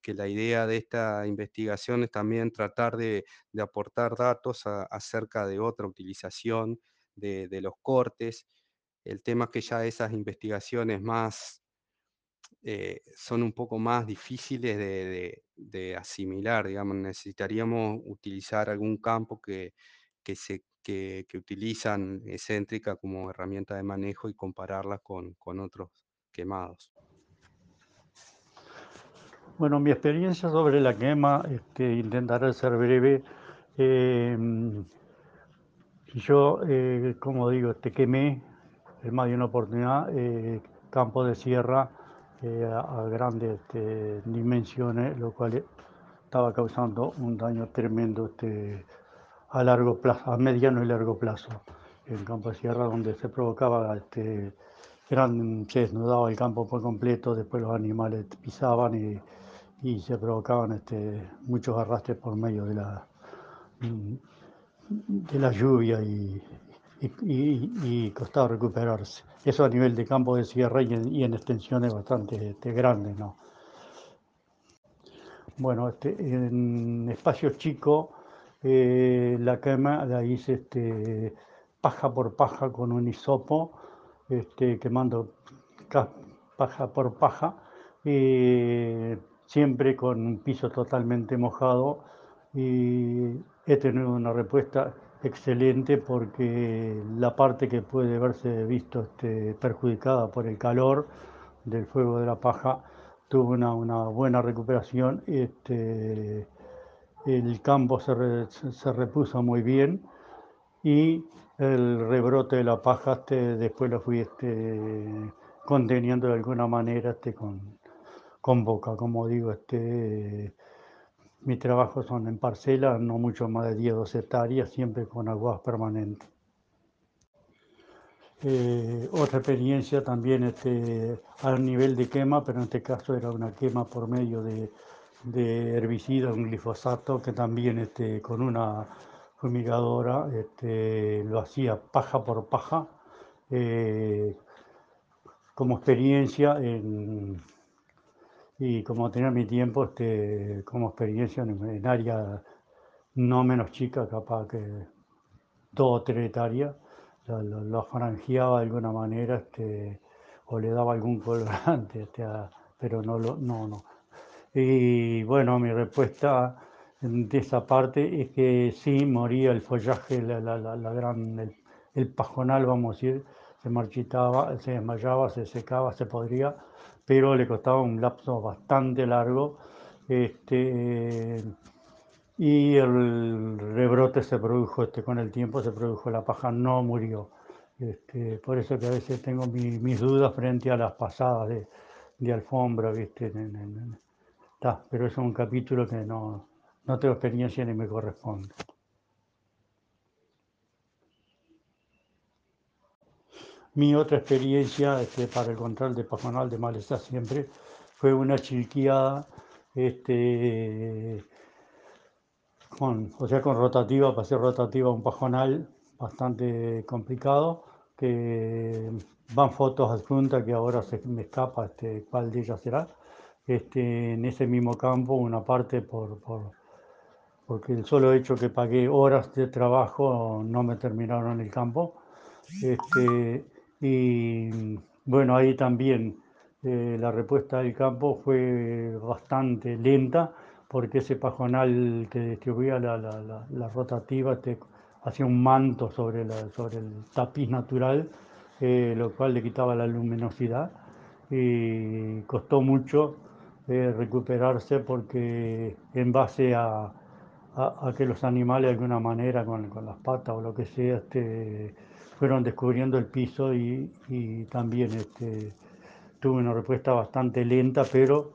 que la idea de esta investigación es también tratar de, de aportar datos acerca de otra utilización de, de, los cortes. El tema es que ya esas investigaciones más eh, son un poco más difíciles de, de, asimilar, digamos, necesitaríamos utilizar algún campo que, que, se, que, utilizan excéntrica como herramienta de manejo y compararla con, con otros quemados. Bueno, mi experiencia sobre la quema, este, intentaré ser breve. Eh, yo, como digo, te quemé en más de una oportunidad eh, campo de sierra eh, a, grandes este, dimensiones, lo cual estaba causando un daño tremendo este, a largo plazo, a mediano y largo plazo. En campo de sierra donde se provocaba, este, eran, se desnudaba el campo por completo, después los animales pisaban y y se provocaban este, muchos arrastres por medio de la, de la lluvia y, y, y, costaba recuperarse. Eso a nivel de campo de sierra y en, extensiones bastante este, grandes. ¿no? Bueno, este, en espacios chicos eh, la quema la hice este, paja por paja con un hisopo, este, quemando paja por paja. Siempre con un piso totalmente mojado y he tenido una respuesta excelente porque la parte que puede verse visto este, perjudicada por el calor del fuego de la paja tuvo una, buena recuperación. Este, el campo se, repuso muy bien y el rebrote de la paja este, después lo fui este, conteniendo de alguna manera este, con, con boca, como digo, este, mis trabajos son en parcela, no mucho más de 10 o 12 hectáreas, siempre con aguas permanentes. Eh, otra experiencia también este, a nivel de quema, pero en este caso era una quema por medio de, de herbicida, un glifosato, que también este, con una fumigadora este, lo hacía paja por paja, eh, como experiencia en, y como tenía mi tiempo este, como experiencia en, en área no menos chica, capaz que dos o tres hectáreas, lo, lo- lo franjeaba de alguna manera este, o le daba algún colorante, este, a- pero no, lo, no, no. Y bueno, mi respuesta de esa parte es que sí, moría el follaje, la, la- la- gran, el, el pajonal, vamos a decir, se marchitaba, se desmayaba, se secaba, se podría, pero le costaba un lapso bastante largo. Este, y el rebrote se produjo este, con el tiempo, se produjo, la paja no murió. Este, por eso que a veces tengo mi- mis dudas frente a las pasadas de, de alfombra, ¿viste? Ta, pero es un capítulo que no, no tengo experiencia ni me corresponde. Mi otra experiencia este, para el control de pajonal de maleza siempre fue una chilqueada este, con, o sea, con rotativa, para hacer rotativa un pajonal bastante complicado, que van fotos adjuntas que ahora se me escapa este, cuál de ellas será. Este, en ese mismo campo, una parte por, por- porque el solo hecho que pagué horas de trabajo no me terminaron el campo. Este, y bueno, ahí también eh, la respuesta del campo fue bastante lenta porque ese pajonal que distribuía la, la- la- rotativa este, hacía un manto sobre, sobre el tapiz natural, eh, lo cual le quitaba la luminosidad. Y costó mucho eh, recuperarse porque en base a, a- a que los animales de alguna manera con, con las patas o lo que sea este, fueron descubriendo el piso y, y también este, tuve una respuesta bastante lenta, pero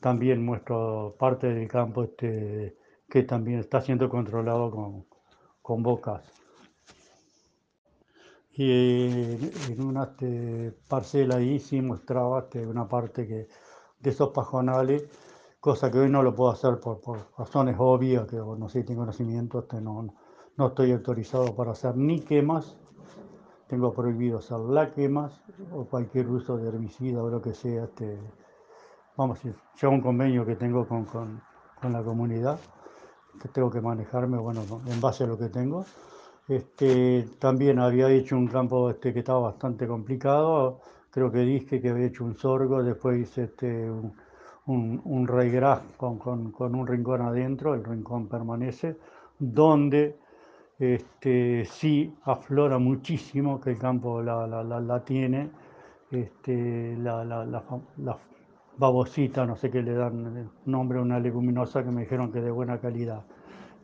también muestro parte del campo este, que también está siendo controlado con, con bocas. Y en, una este, parcela ahí sí mostraba este, una parte que, de esos pajonales, cosa que hoy no lo puedo hacer por, por razones obvias, que no sé, tengo conocimiento, este, no, no estoy autorizado para hacer ni quemas, tengo prohibido la quemas o cualquier uso de herbicida o lo que sea. Este, vamos a decir, ya un convenio que tengo con, con, con la comunidad, que tengo que manejarme, bueno, en base a lo que tengo. Este, también había hecho un campo este, que estaba bastante complicado, creo que dije que había hecho un sorgo, después hice este, un, un, un con, con, con un rincón adentro, el rincón permanece, donde este, sí aflora muchísimo, que el campo la, la, la, la tiene, este, la, babosita, no sé qué le dan nombre a una leguminosa que me dijeron que de buena calidad.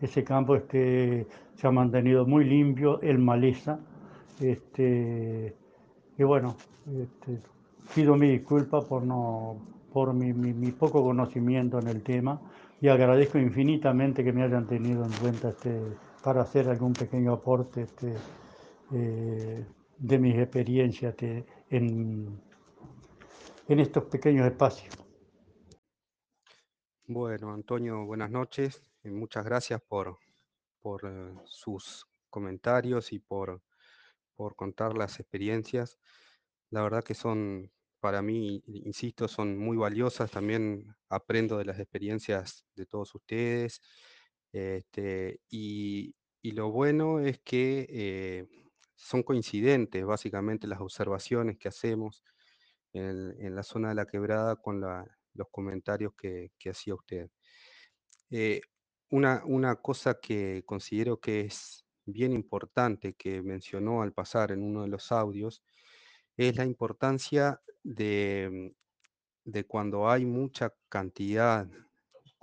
Ese campo este, se ha mantenido muy limpio, el maleza, este, y bueno, este, pido mi disculpa por, no, por mi, mi, mi poco conocimiento en el tema y agradezco infinitamente que me hayan tenido en cuenta este, para hacer algún pequeño aporte este, eh, de mis experiencias este, en, estos pequeños espacios. Bueno, Antonio, buenas noches. y muchas gracias por, por eh, sus comentarios y por, por contar las experiencias. La verdad que son, para mí, insisto, son muy valiosas. También aprendo de las experiencias de todos ustedes. Este, y, lo bueno es que eh, son coincidentes, básicamente, las observaciones que hacemos en, la zona de la quebrada con los comentarios que, hacía usted. Eh, una, una cosa que considero que es bien importante que mencionó al pasar en uno de los audios es la importancia de, de cuando hay mucha cantidad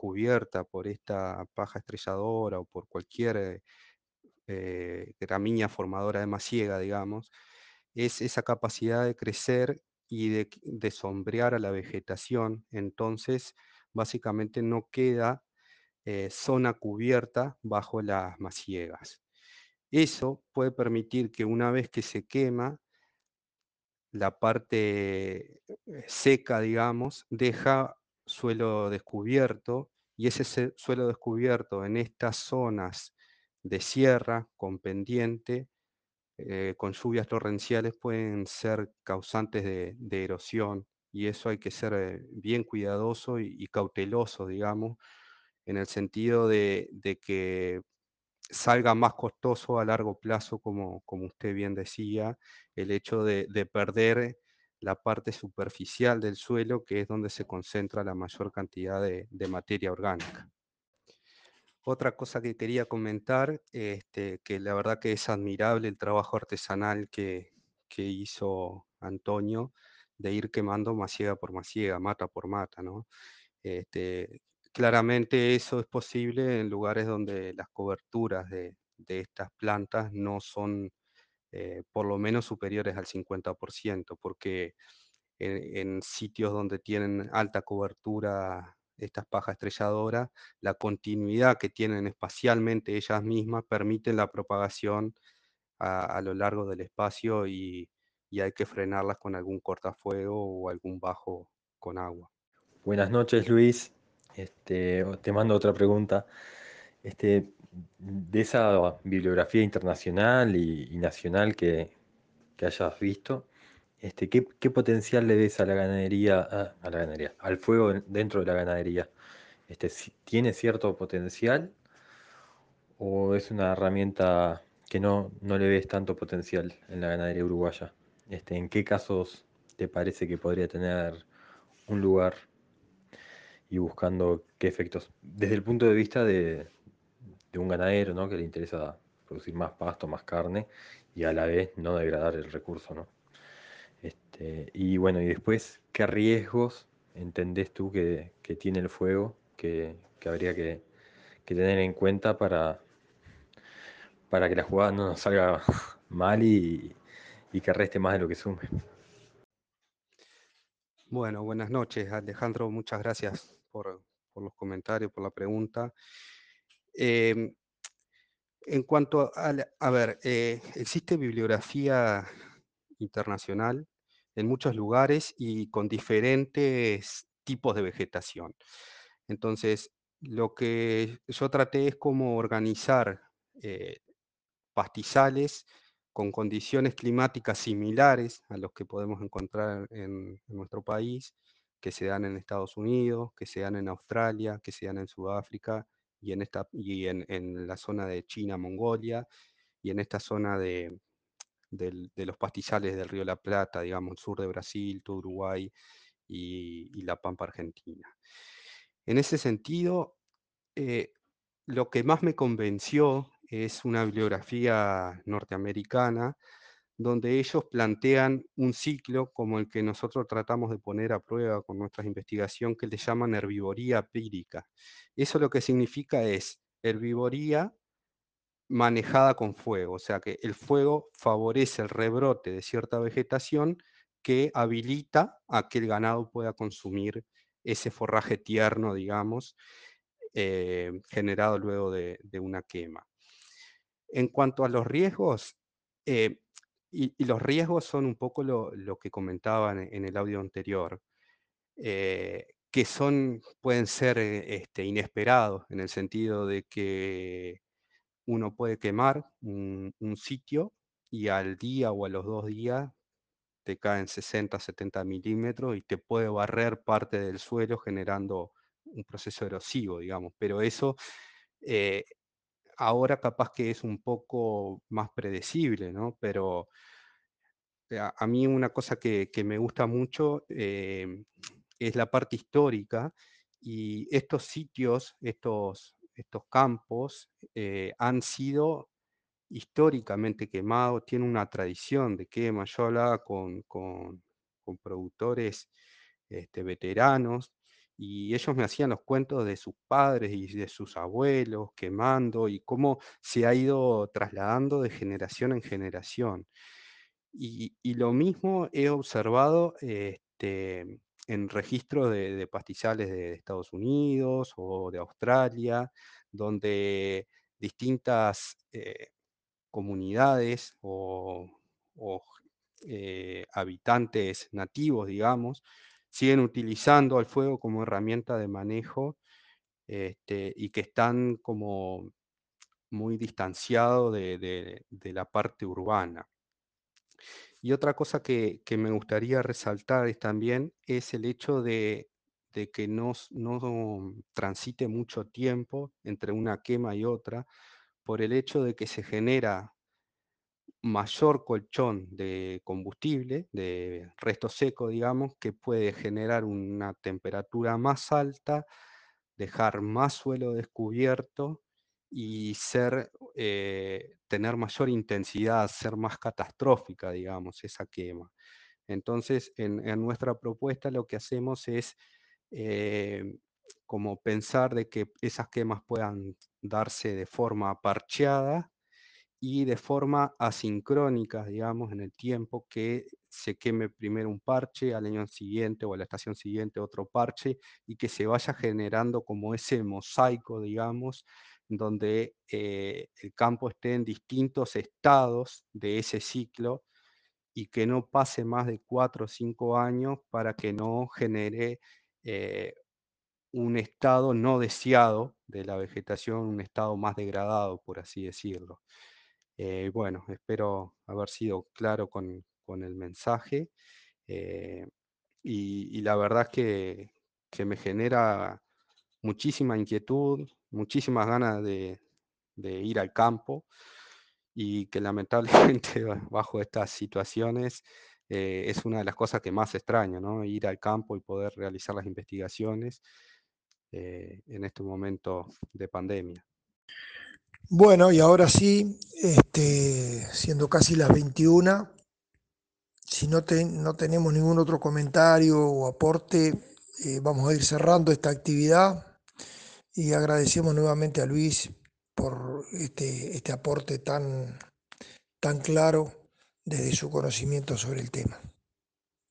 cubierta por esta paja estrelladora o por cualquier eh, eh, gramínea formadora de masiega, digamos, es esa capacidad de crecer y de, sombrear a la vegetación. Entonces, básicamente no queda eh, zona cubierta bajo las masiegas. Eso puede permitir que una vez que se quema, la parte seca, digamos, deja suelo descubierto y ese se- suelo descubierto en estas zonas de sierra con pendiente, eh, con lluvias torrenciales, pueden ser causantes de, erosión y eso hay que ser eh, bien cuidadoso y, cauteloso, digamos, en el sentido de, que salga más costoso a largo plazo, como, como usted bien decía, el hecho de, perder la parte superficial del suelo, que es donde se concentra la mayor cantidad de, materia orgánica. Otra cosa que quería comentar, este, que la verdad que es admirable el trabajo artesanal que, que hizo Antonio, de ir quemando masiega por masiega, mata por mata, ¿no? Este, claramente eso es posible en lugares donde las coberturas de, de estas plantas no son eh, por lo menos superiores al 50%, porque en, en, sitios donde tienen alta cobertura estas pajas estrelladoras, la continuidad que tienen espacialmente ellas mismas permiten la propagación a, a lo largo del espacio y, y hay que frenarlas con algún cortafuego o algún bajo con agua. Buenas noches, Luis. Este, te mando otra pregunta. Este, de esa bibliografía internacional y, nacional que, que, hayas visto, este, ¿qué, ¿qué, potencial le des a la ganadería, a, la ganadería, al fuego dentro de la ganadería? Este, ¿Tiene cierto potencial o es una herramienta que no, no le ves tanto potencial en la ganadería uruguaya? Este, ¿En qué casos te parece que podría tener un lugar y buscando qué efectos? Desde el punto de vista de, de un ganadero, ¿no? Que le interesa producir más pasto, más carne y a la vez no degradar el recurso, ¿no? Este, y bueno, y después, ¿qué riesgos entendés tú que, que tiene el fuego que, que habría que, que, tener en cuenta para, para que la jugada no nos salga mal y, y que reste más de lo que sume? Bueno, buenas noches, Alejandro. Muchas gracias por, por los comentarios, por la pregunta. Eh, en cuanto a, a ver, eh, existe bibliografía internacional en muchos lugares y con diferentes tipos de vegetación. Entonces, lo que yo traté es como organizar eh, pastizales con condiciones climáticas similares a los que podemos encontrar en, en, nuestro país, que se dan en Estados Unidos, que se dan en Australia, que se dan en Sudáfrica y en, esta, y en, en la zona de China, Mongolia, y en esta zona de, de, de, los pastizales del río La Plata, digamos, sur de Brasil, todo Uruguay y, y la Pampa Argentina. En ese sentido, eh, lo que más me convenció es una bibliografía norteamericana donde ellos plantean un ciclo como el que nosotros tratamos de poner a prueba con nuestra investigación que le llaman herbivoría pírica. Eso lo que significa es herbivoría manejada con fuego, o sea que el fuego favorece el rebrote de cierta vegetación que habilita a que el ganado pueda consumir ese forraje tierno, digamos, eh, generado luego de, una quema. En cuanto a los riesgos, eh, y, los riesgos son un poco lo, que comentaban en el audio anterior, eh, que son, pueden ser este, inesperados en el sentido de que uno puede quemar un, un, sitio y al día o a los dos días te caen 60, 70 milímetros y te puede barrer parte del suelo generando un proceso erosivo, digamos. Pero eso eh, ahora capaz que es un poco más predecible, ¿no? Pero eh, a, mí una cosa que, que me gusta mucho eh, es la parte histórica y estos sitios, estos, estos campos eh, han sido históricamente quemados, tienen una tradición de quema. Yo hablaba con, con, con productores este, veteranos y ellos me hacían los cuentos de sus padres y de sus abuelos quemando y cómo se ha ido trasladando de generación en generación. Y, lo mismo he observado este, en registros de, pastizales de Estados Unidos o de Australia, donde distintas eh, comunidades o, o eh, habitantes nativos, digamos, siguen utilizando al fuego como herramienta de manejo este, y que están como muy distanciados de, la parte urbana. Y otra cosa que, que, me gustaría resaltar es también es el hecho de, de que no, no, transite mucho tiempo entre una quema y otra, por el hecho de que se genera mayor colchón de combustible, de resto seco, digamos, que puede generar una temperatura más alta, dejar más suelo descubierto y ser, eh, tener mayor intensidad, ser más catastrófica, digamos, esa quema. Entonces, en, nuestra propuesta lo que hacemos es eh, como pensar de que esas quemas puedan darse de forma parcheada y de forma asincrónica, digamos, en el tiempo, que se queme primero un parche, al año siguiente o a la estación siguiente otro parche, y que se vaya generando como ese mosaico, digamos, donde eh, el campo esté en distintos estados de ese ciclo y que no pase más de cuatro o cinco años para que no genere eh, un estado no deseado de la vegetación, un estado más degradado, por así decirlo. Eh, bueno, espero haber sido claro con, el mensaje eh, y, la verdad es que, me genera muchísima inquietud, muchísimas ganas de, ir al campo y que lamentablemente bajo estas situaciones eh, es una de las cosas que más extraño, ¿no? ir al campo y poder realizar las investigaciones en este momento de pandemia. Bueno, y ahora sí, este, siendo casi las 21, si no, no tenemos ningún otro comentario o aporte, eh, vamos a ir cerrando esta actividad y agradecemos nuevamente a Luis por este, este aporte tan, tan claro desde su conocimiento sobre el tema.